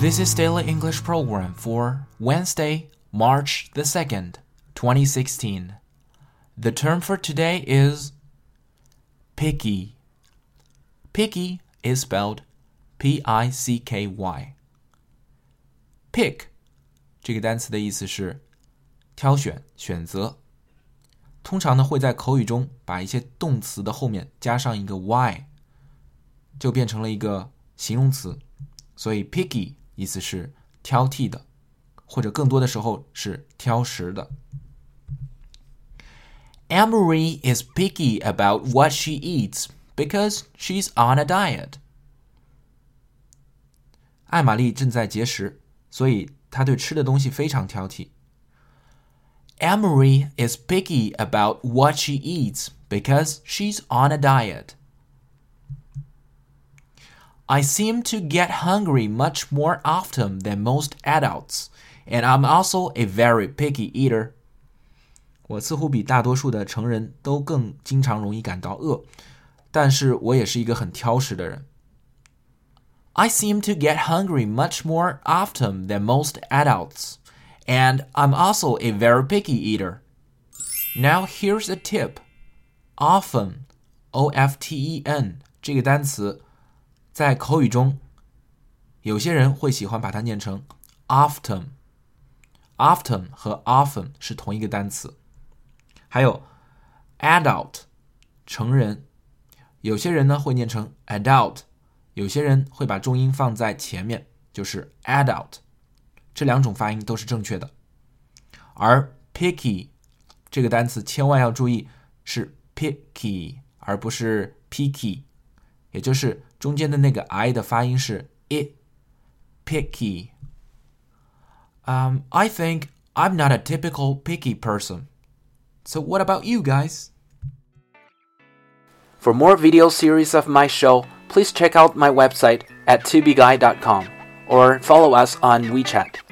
This is Daily English Program for Wednesday, March the 2nd, 2016. The term for today is picky. Picky is spelled P I C K Y. Pick 这个单词的意思是挑选、选择。通常呢会在口语中把一些动词的后面加上一个 y，就变成了一个形容词。所以 picky 意思是挑剔的，或者更多的时候是挑食的。Amory is picky about what she eats because she's on a diet. 艾玛丽正在节食，所以她对吃的东西非常挑剔。Amory is picky about what she eats because she's on a diet. I seem to get hungry much more often than most adults, and I'm also a very picky eater. 我似乎比大多数的成人都更经常容易感到饿，但是我也是一个很挑食的人。I seem to get hungry much more often than most adults, and I'm also a very picky eater. Now here's a tip. Often, O-F-T-E-N 这个单词 在口语中，有些人会喜欢把它念成 often。often 和 often 是同一个单词。还有 adult 成人，有些人呢会念成 adult，有些人会把重音放在前面，就是 adult。这两种发音都是正确的。而 picky 这个单词千万要注意是 picky 而不是 picky，也就是中间的那个 i 的发音是 i，picky。Um, I think I'm not a typical picky person. So what about you guys? For more video series of my show, please check out my website at tubeguy.com or follow us on WeChat.